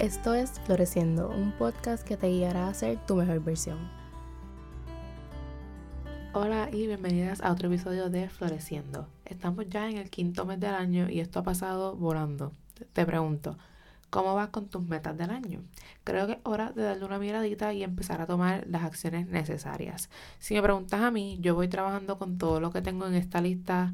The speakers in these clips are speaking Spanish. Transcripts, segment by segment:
Esto es Floreciendo, un podcast que te guiará a ser tu mejor versión. Hola y bienvenidas a otro episodio de Floreciendo. Estamos ya en el quinto mes del año y esto ha pasado volando. Te pregunto, ¿cómo vas con tus metas del año? Creo que es hora de darle una miradita y empezar a tomar las acciones necesarias. Si me preguntas a mí, yo voy trabajando con todo lo que tengo en esta lista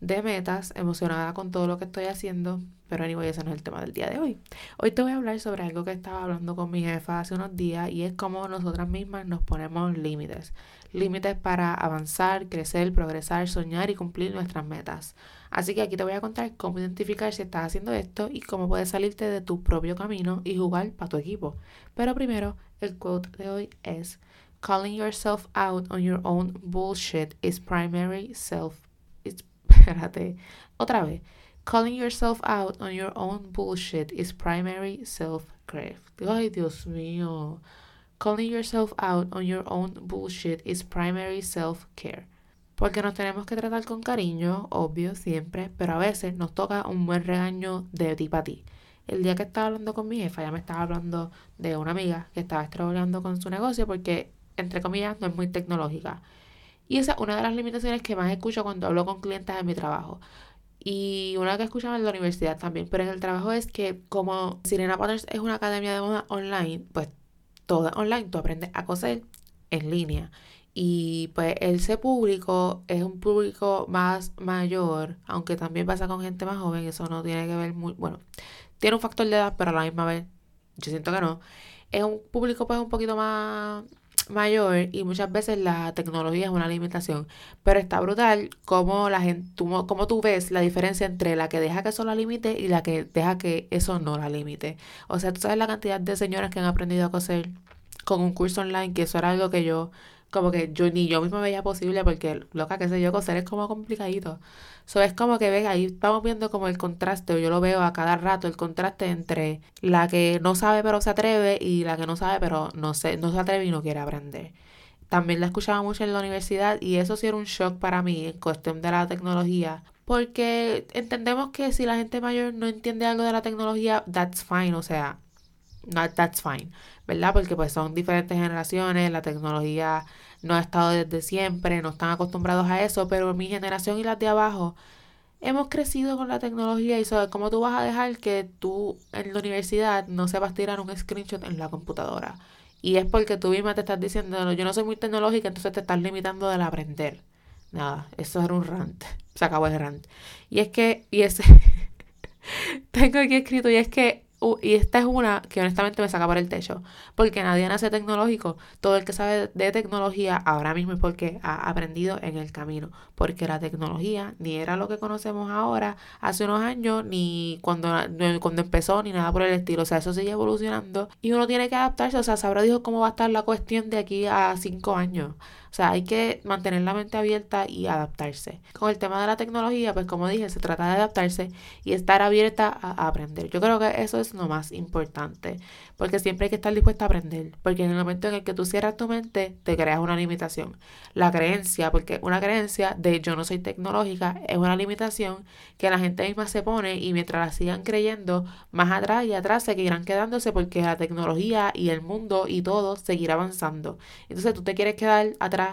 de metas, emocionada con todo lo que estoy haciendo, pero anyway, ese no es el tema del día de hoy. Hoy te voy a hablar sobre algo que estaba hablando con mi jefa hace unos días y es cómo nosotras mismas nos ponemos límites. Límites para avanzar, crecer, progresar, soñar y cumplir nuestras metas. Así que aquí te voy a contar cómo identificar si estás haciendo esto y cómo puedes salirte de tu propio camino y jugar para tu equipo. Pero primero, el quote de hoy es Calling yourself out on your own bullshit is primary self espérate, otra vez. Calling yourself out on your own bullshit is primary self-care. Ay, Dios mío. Calling yourself out on your own bullshit is primary self-care. Porque nos tenemos que tratar con cariño, obvio, siempre, pero a veces nos toca un buen regaño de ti para ti. El día que estaba hablando con mi jefa, ya me estaba hablando de una amiga que estaba trabajando con su negocio porque, entre comillas, no es muy tecnológica. Y esa es una de las limitaciones que más escucho cuando hablo con clientes en mi trabajo. Y una que escuchaba en la universidad también. Pero en el trabajo es que como Sirena Patterns es una academia de moda online, pues toda online, tú aprendes a coser en línea. Y pues ese público es un público más mayor, aunque también pasa con gente más joven, eso no tiene que ver muy, bueno, tiene un factor de edad, pero a la misma vez yo siento que no. Es un público pues un poquito más mayor y muchas veces la tecnología es una limitación. Pero está brutal cómo la gente, tú, tú ves la diferencia entre la que deja que eso la limite y la que deja que eso no la limite. O sea, tú sabes la cantidad de señoras que han aprendido a coser con un curso online, que eso era algo que yo, como que yo ni yo misma veía posible porque loca que sé yo, coser es como complicadito. So, es como que ves, ahí vamos viendo como el contraste, yo lo veo a cada rato, el contraste entre la que no sabe pero se atreve y la que no sabe pero no se, no se atreve y no quiere aprender. También la escuchaba mucho en la universidad y eso sí era un shock para mí en cuestión de la tecnología. Porque entendemos que si la gente mayor no entiende algo de la tecnología, that's fine, o sea, no, that's fine, ¿verdad? Porque pues son diferentes generaciones, la tecnología no ha estado desde siempre, no están acostumbrados a eso, pero mi generación y las de abajo hemos crecido con la tecnología y sabes cómo tú vas a dejar que tú en la universidad no sepas tirar un screenshot en la computadora. Y es porque tú misma te estás diciendo, yo no soy muy tecnológica, entonces te estás limitando del aprender. Nada, eso era un rant. Se acabó el rant. Y es que, y ese, tengo aquí escrito, y es que y esta es una que honestamente me saca por el techo, porque nadie nace tecnológico. Todo el que sabe de tecnología ahora mismo es porque ha aprendido en el camino, porque la tecnología ni era lo que conocemos ahora hace unos años, ni cuando, cuando empezó, ni nada por el estilo. O sea, eso sigue evolucionando y uno tiene que adaptarse. O sea, sabrá dijo cómo va a estar la cuestión de aquí a cinco años. O sea, hay que mantener la mente abierta y adaptarse. Con el tema de la tecnología, pues como dije, se trata de adaptarse y estar abierta a, aprender. Yo creo que eso es lo más importante, porque siempre hay que estar dispuesta a aprender, porque en el momento en el que tú cierras tu mente, te creas una limitación. La creencia, porque una creencia de yo no soy tecnológica es una limitación que la gente misma se pone y mientras la sigan creyendo, más atrás y atrás seguirán quedándose porque la tecnología y el mundo y todo seguirá avanzando. Entonces tú te quieres quedar atrás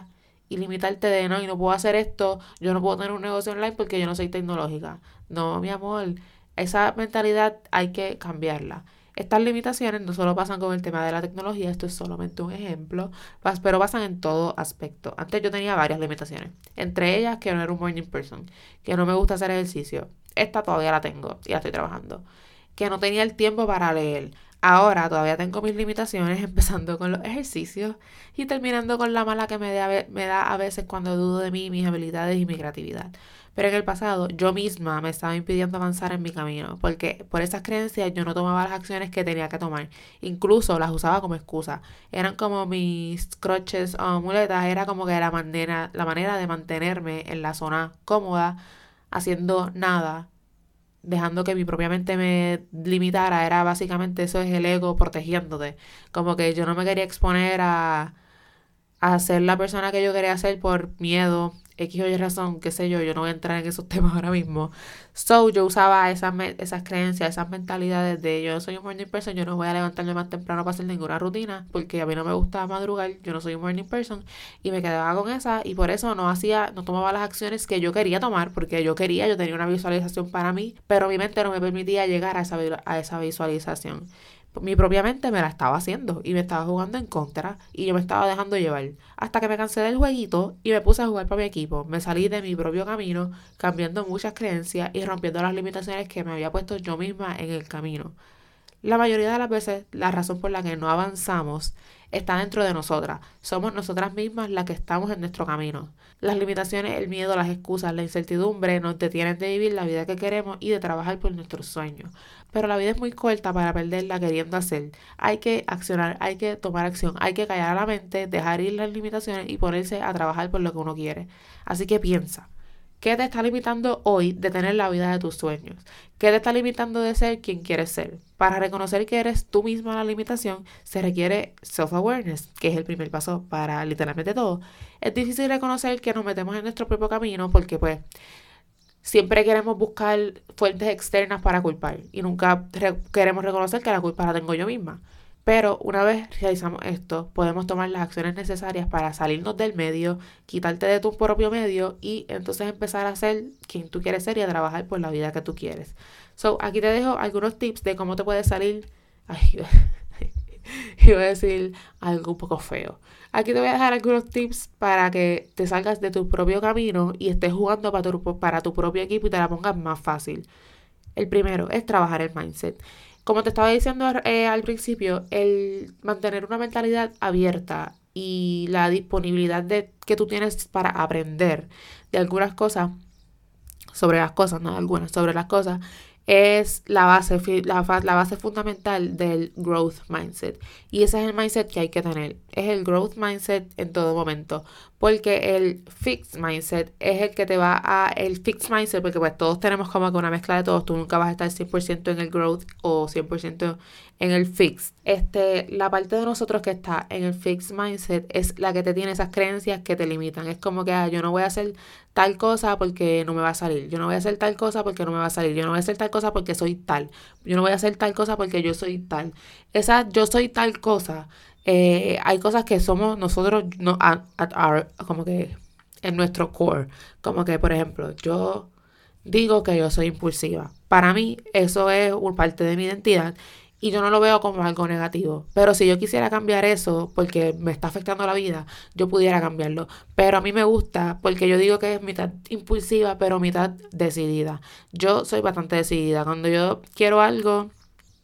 y limitarte de no, y no puedo hacer esto, yo no puedo tener un negocio online porque yo no soy tecnológica. No, mi amor, esa mentalidad hay que cambiarla. Estas limitaciones no solo pasan con el tema de la tecnología, esto es solamente un ejemplo, pero pasan en todo aspecto. Antes yo tenía varias limitaciones, entre ellas que no era un morning person, que no me gusta hacer ejercicio. Esta todavía la tengo y la estoy trabajando. Que no tenía el tiempo para leer. Ahora todavía tengo mis limitaciones, empezando con los ejercicios y terminando con la mala que me da, a veces cuando dudo de mí, mis habilidades y mi creatividad. Pero en el pasado yo misma me estaba impidiendo avanzar en mi camino, porque por esas creencias yo no tomaba las acciones que tenía que tomar. Incluso las usaba como excusa. Eran como mis crutches o muletas, era como que la manera, la manera de mantenerme en la zona cómoda, haciendo nada dejando que mi propia mente me limitara, era básicamente eso es el ego protegiéndote. Como que yo no me quería exponer a, a ser la persona que yo quería ser por miedo X o Y razón, qué sé yo, yo no voy a entrar en esos temas ahora mismo. So, yo usaba esas, esas creencias, esas mentalidades de yo soy un morning person, yo no voy a levantarme más temprano para hacer ninguna rutina, porque a mí no me gusta madrugar, yo no soy un morning person, y me quedaba con esa, y por eso no hacía, no tomaba las acciones que yo quería tomar, porque yo quería, yo tenía una visualización para mí, pero mi mente no me permitía llegar a esa, a esa visualización mi propia mente me la estaba haciendo y me estaba jugando en contra y yo me estaba dejando llevar. Hasta que me cansé del jueguito y me puse a jugar para mi equipo. Me salí de mi propio camino, cambiando muchas creencias y rompiendo las limitaciones que me había puesto yo misma en el camino. La mayoría de las veces la razón por la que no avanzamos está dentro de nosotras. Somos nosotras mismas las que estamos en nuestro camino. Las limitaciones, el miedo, las excusas, la incertidumbre nos detienen de vivir la vida que queremos y de trabajar por nuestros sueños. Pero la vida es muy corta para perderla queriendo hacer. Hay que accionar, hay que tomar acción, hay que callar a la mente, dejar ir las limitaciones y ponerse a trabajar por lo que uno quiere. Así que piensa. ¿Qué te está limitando hoy de tener la vida de tus sueños? ¿Qué te está limitando de ser quien quieres ser? Para reconocer que eres tú misma la limitación, se requiere self-awareness, que es el primer paso para literalmente todo. Es difícil reconocer que nos metemos en nuestro propio camino porque pues siempre queremos buscar fuentes externas para culpar y nunca queremos reconocer que la culpa la tengo yo misma. Pero una vez realizamos esto, podemos tomar las acciones necesarias para salirnos del medio, quitarte de tu propio medio y entonces empezar a ser quien tú quieres ser y a trabajar por la vida que tú quieres. So, aquí te dejo algunos tips de cómo te puedes salir. Ay, iba a decir algo un poco feo. Aquí te voy a dejar algunos tips para que te salgas de tu propio camino y estés jugando para tu, para tu propio equipo y te la pongas más fácil. El primero es trabajar el mindset. Como te estaba diciendo eh, al principio, el mantener una mentalidad abierta y la disponibilidad de, que tú tienes para aprender de algunas cosas, sobre las cosas, no algunas, sobre las cosas, es la base, la, base fundamental del growth mindset. Y ese es el mindset que hay que tener. Es el growth mindset en todo momento. Porque el fixed mindset es el que te va a... El fixed mindset, porque pues todos tenemos como que una mezcla de todos. Tú nunca vas a estar 100% en el growth o 100% en el fixed. Este, la parte de nosotros que está en el fixed mindset es la que te tiene esas creencias que te limitan. Es como que ah, yo no voy a hacer tal cosa porque no me va a salir. Yo no voy a hacer tal cosa porque no me va a salir. Yo no voy a hacer tal cosa porque soy tal. Yo no voy a hacer tal cosa porque yo soy tal. Esa yo soy tal cosa. Eh, hay cosas que somos nosotros no, como que en nuestro core. Como que, por ejemplo, yo digo que yo soy impulsiva. Para mí eso es parte de mi identidad y yo no lo veo como algo negativo. Pero si yo quisiera cambiar eso porque me está afectando la vida, yo pudiera cambiarlo. Pero a mí me gusta porque yo digo que es mitad impulsiva, pero mitad decidida. Yo soy bastante decidida. Cuando yo quiero algo,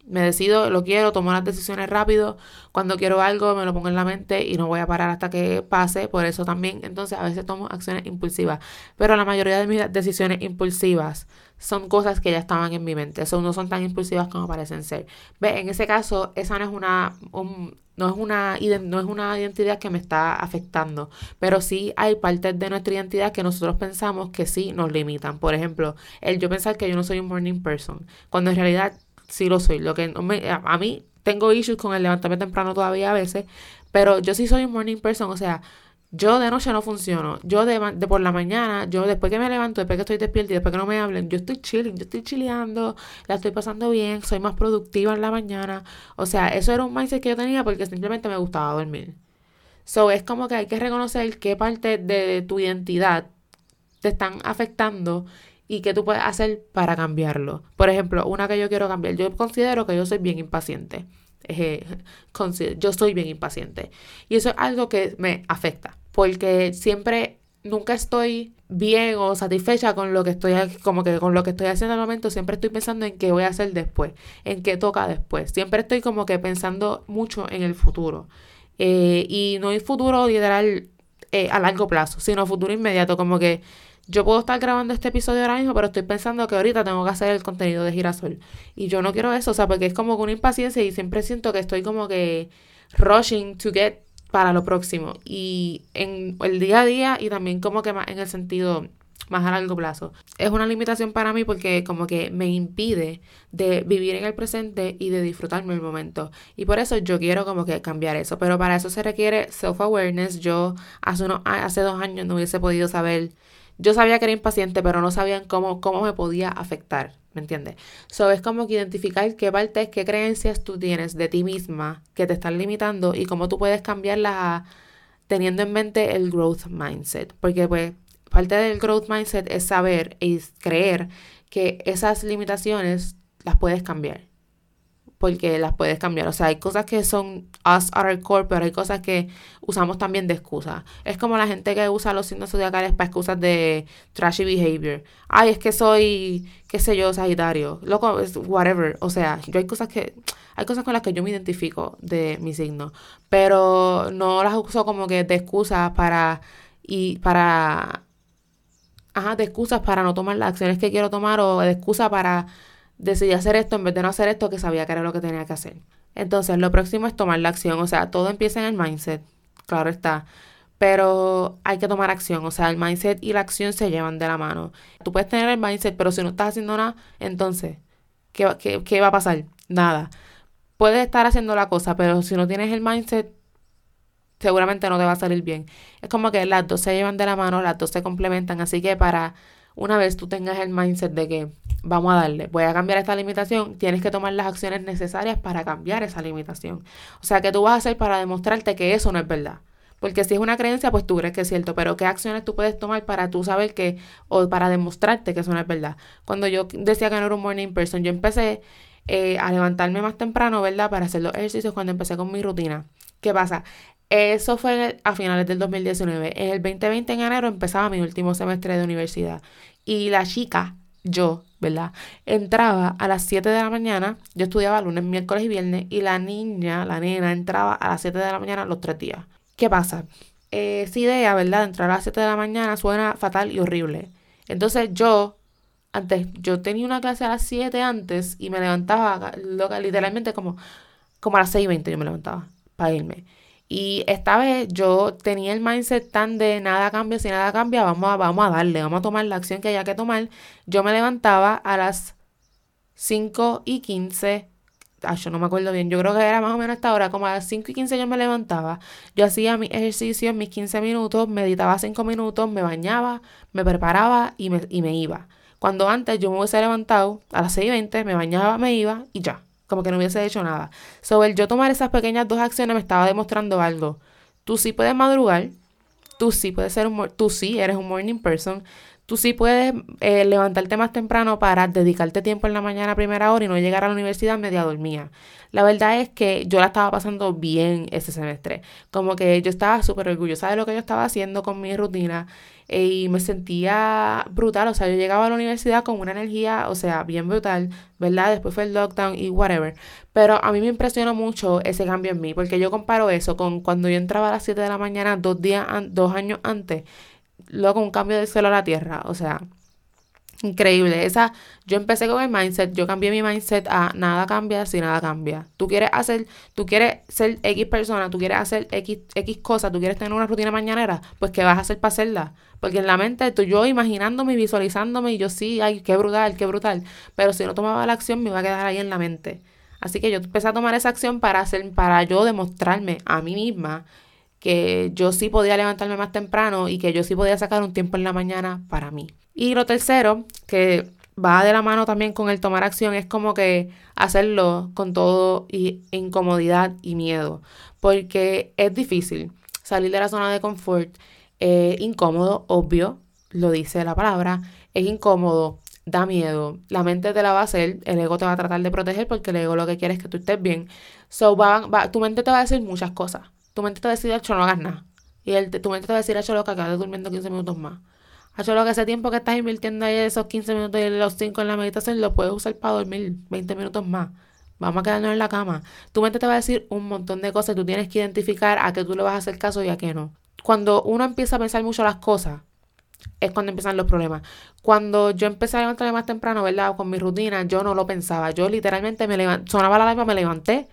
me decido, lo quiero, tomo las decisiones rápido. Cuando quiero algo, me lo pongo en la mente y no voy a parar hasta que pase. Por eso también, entonces, a veces tomo acciones impulsivas. Pero la mayoría de mis decisiones impulsivas son cosas que ya estaban en mi mente. Eso no son tan impulsivas como parecen ser. Ve, en ese caso, esa no es una, no es una, no es una identidad que me está afectando. Pero sí hay partes de nuestra identidad que nosotros pensamos que sí nos limitan. Por ejemplo, el yo pensar que yo no soy un morning person. Cuando en realidad sí lo soy. Lo que me, a, mí tengo issues con el levantarme temprano todavía a veces, pero yo sí soy un morning person, o sea, yo de noche no funciono. Yo de, de, por la mañana, yo después que me levanto, después que estoy despierta y después que no me hablen, yo estoy chilling, yo estoy chileando, la estoy pasando bien, soy más productiva en la mañana. O sea, eso era un mindset que yo tenía porque simplemente me gustaba dormir. So, es como que hay que reconocer qué parte de tu identidad te están afectando y qué tú puedes hacer para cambiarlo. Por ejemplo, una que yo quiero cambiar, yo considero que yo soy bien impaciente. yo soy bien impaciente. Y eso es algo que me afecta, porque siempre, nunca estoy bien o satisfecha con lo que estoy como que con lo que estoy haciendo al momento siempre estoy pensando en qué voy a hacer después en qué toca después siempre estoy como que pensando mucho en el futuro eh, y no hay futuro literal eh, a largo plazo sino futuro inmediato como que yo puedo estar grabando este episodio ahora mismo, pero estoy pensando que ahorita tengo que hacer el contenido de girasol. Y yo no quiero eso, o sea, porque es como una impaciencia y siempre siento que estoy como que rushing to get para lo próximo. Y en el día a día y también como que más en el sentido más a largo plazo. Es una limitación para mí porque como que me impide de vivir en el presente y de disfrutarme el momento. Y por eso yo quiero como que cambiar eso. Pero para eso se requiere self-awareness. Yo hace, unos, hace dos años no hubiese podido saber. Yo sabía que era impaciente, pero no sabían cómo, cómo me podía afectar. ¿Me entiendes? So es como que identificar qué partes, qué creencias tú tienes de ti misma que te están limitando y cómo tú puedes cambiarlas teniendo en mente el growth mindset. Porque pues parte del growth mindset es saber y creer que esas limitaciones las puedes cambiar. Porque las puedes cambiar. O sea, hay cosas que son us at our core, pero hay cosas que usamos también de excusa. Es como la gente que usa los signos zodiacales para excusas de trashy behavior. Ay, es que soy, qué sé yo, sagitario. Loco, es whatever. O sea, hay cosas que hay cosas con las que yo me identifico de mi signo, pero no las uso como que de excusas para y para ajá, de excusas para no tomar las acciones que quiero tomar o de excusa para decidir hacer esto en vez de no hacer esto que sabía que era lo que tenía que hacer. Entonces, lo próximo es tomar la acción, o sea, todo empieza en el mindset, claro está, pero hay que tomar acción, o sea, el mindset y la acción se llevan de la mano. Tú puedes tener el mindset, pero si no estás haciendo nada, entonces, ¿qué, qué, qué va a pasar? Nada. Puedes estar haciendo la cosa, pero si no tienes el mindset, seguramente no te va a salir bien. Es como que las dos se llevan de la mano, las dos se complementan, así que para una vez tú tengas el mindset de que vamos a darle, voy a cambiar esta limitación, tienes que tomar las acciones necesarias para cambiar esa limitación. O sea, ¿qué tú vas a hacer para demostrarte que eso no es verdad? Porque si es una creencia, pues tú crees que es cierto, pero ¿qué acciones tú puedes tomar para tú saber que, o para demostrarte que eso no es verdad? Cuando yo decía que no era un morning person, yo empecé eh, a levantarme más temprano, ¿verdad? Para hacer los ejercicios cuando empecé con mi rutina. ¿Qué pasa? Eso fue a finales del 2019. En el 2020, en enero, empezaba mi último semestre de universidad. Y la chica, yo, ¿verdad? Entraba a las 7 de la mañana. Yo estudiaba lunes, miércoles y viernes. Y la niña, la nena, entraba a las 7 de la mañana los tres días. ¿Qué pasa? esa idea, ¿verdad? De entrar a las 7 de la mañana suena fatal y horrible. Entonces yo, antes, yo tenía una clase a las 7 antes y me levantaba, literalmente como, como a las 6 y 20 yo me levantaba para irme. Y esta vez yo tenía el mindset tan de nada cambia, si nada cambia, vamos a, vamos a darle, vamos a tomar la acción que haya que tomar. Yo me levantaba a las 5 y 15, yo no me acuerdo bien, yo creo que era más o menos esta hora, como a las 5 y 15 yo me levantaba. Yo hacía mi ejercicio en mis 15 minutos, meditaba 5 minutos, me bañaba, me preparaba y me, y me iba. Cuando antes yo me hubiese levantado a las 6 y 20, me bañaba, me iba y ya como que no hubiese hecho nada. Sobre yo tomar esas pequeñas dos acciones me estaba demostrando algo. Tú sí puedes madrugar, tú sí puedes ser un, tú sí eres un morning person, tú sí puedes eh, levantarte más temprano para dedicarte tiempo en la mañana a primera hora y no llegar a la universidad media dormida. La verdad es que yo la estaba pasando bien ese semestre. Como que yo estaba súper orgullosa de lo que yo estaba haciendo con mi rutina eh, y me sentía brutal. O sea, yo llegaba a la universidad con una energía, o sea, bien brutal, ¿verdad? Después fue el lockdown y whatever. Pero a mí me impresionó mucho ese cambio en mí, porque yo comparo eso con cuando yo entraba a las 7 de la mañana dos, días dos años antes, luego un cambio del cielo a la tierra. O sea, Increíble. Esa, yo empecé con el mindset, yo cambié mi mindset a nada cambia si nada cambia. Tú quieres hacer, tú quieres ser X persona, tú quieres hacer X, X cosa, tú quieres tener una rutina mañanera, pues ¿qué vas a hacer para hacerla? Porque en la mente, tú, yo imaginándome y visualizándome, y yo sí, ay, qué brutal, qué brutal. Pero si no tomaba la acción, me iba a quedar ahí en la mente. Así que yo empecé a tomar esa acción para hacer, para yo demostrarme a mí misma que yo sí podía levantarme más temprano y que yo sí podía sacar un tiempo en la mañana para mí. Y lo tercero, que va de la mano también con el tomar acción, es como que hacerlo con todo y incomodidad y miedo, porque es difícil salir de la zona de confort, es incómodo, obvio, lo dice la palabra, es incómodo, da miedo, la mente te la va a hacer, el ego te va a tratar de proteger porque el ego lo que quiere es que tú estés bien. So, va, tu mente te va a decir muchas cosas. Tu mente te va a decir, hecho, no hagas nada. Y el, tu mente te va a decir, hecho, lo que acabas durmiendo 15 minutos más. Hecho, lo que ese tiempo que estás invirtiendo ahí, esos 15 minutos y los 5 en la meditación, lo puedes usar para dormir 20 minutos más. Vamos a quedarnos en la cama. Tu mente te va a decir un montón de cosas tú tienes que identificar a qué tú le vas a hacer caso y a qué no. Cuando uno empieza a pensar mucho las cosas, es cuando empiezan los problemas. Cuando yo empecé a levantarme más temprano, ¿verdad? Con mi rutina, yo no lo pensaba. Yo literalmente me levanté, sonaba la alarma, me levanté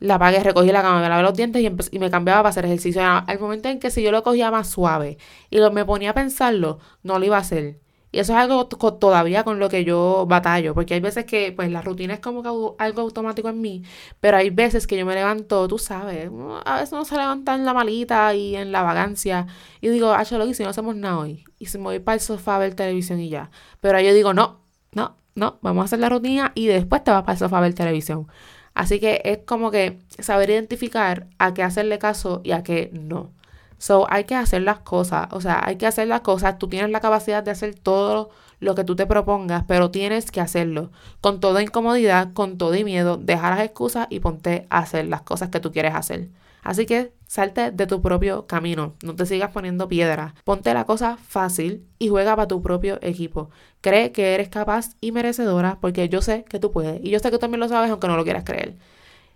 la apagué, recogí la cama, me lavé los dientes y, y me cambiaba para hacer ejercicio. Al momento en que si yo lo cogía más suave y lo, me ponía a pensarlo, no lo iba a hacer. Y eso es algo todavía con lo que yo batallo, porque hay veces que pues la rutina es como que algo automático en mí, pero hay veces que yo me levanto, tú sabes, a veces uno se levanta en la malita y en la vagancia y digo, ah, lo y si no hacemos nada hoy, y si me voy para el sofá a ver televisión y ya. Pero yo digo, no, no, no, vamos a hacer la rutina y después te vas para el sofá a ver televisión. Así que es como que saber identificar a qué hacerle caso y a qué no. So, hay que hacer las cosas, o sea, hay que hacer las cosas. Tú tienes la capacidad de hacer todo lo que tú te propongas, pero tienes que hacerlo. Con toda incomodidad, con todo y miedo, deja las excusas y ponte a hacer las cosas que tú quieres hacer. Así que salte de tu propio camino, no te sigas poniendo piedras. Ponte la cosa fácil y juega para tu propio equipo. Cree que eres capaz y merecedora porque yo sé que tú puedes y yo sé que tú también lo sabes aunque no lo quieras creer.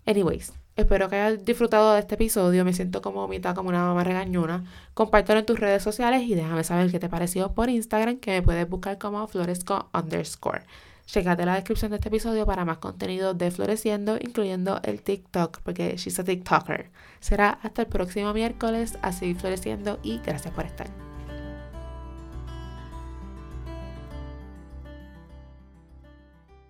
Anyways, Espero que hayas disfrutado de este episodio. Me siento como mitad como una mamá regañona. Compártelo en tus redes sociales y déjame saber qué te pareció por Instagram, que me puedes buscar como floresco underscore. Checate la descripción de este episodio para más contenido de Floreciendo, incluyendo el TikTok, porque she's a TikToker. Será hasta el próximo miércoles, así Floreciendo y gracias por estar.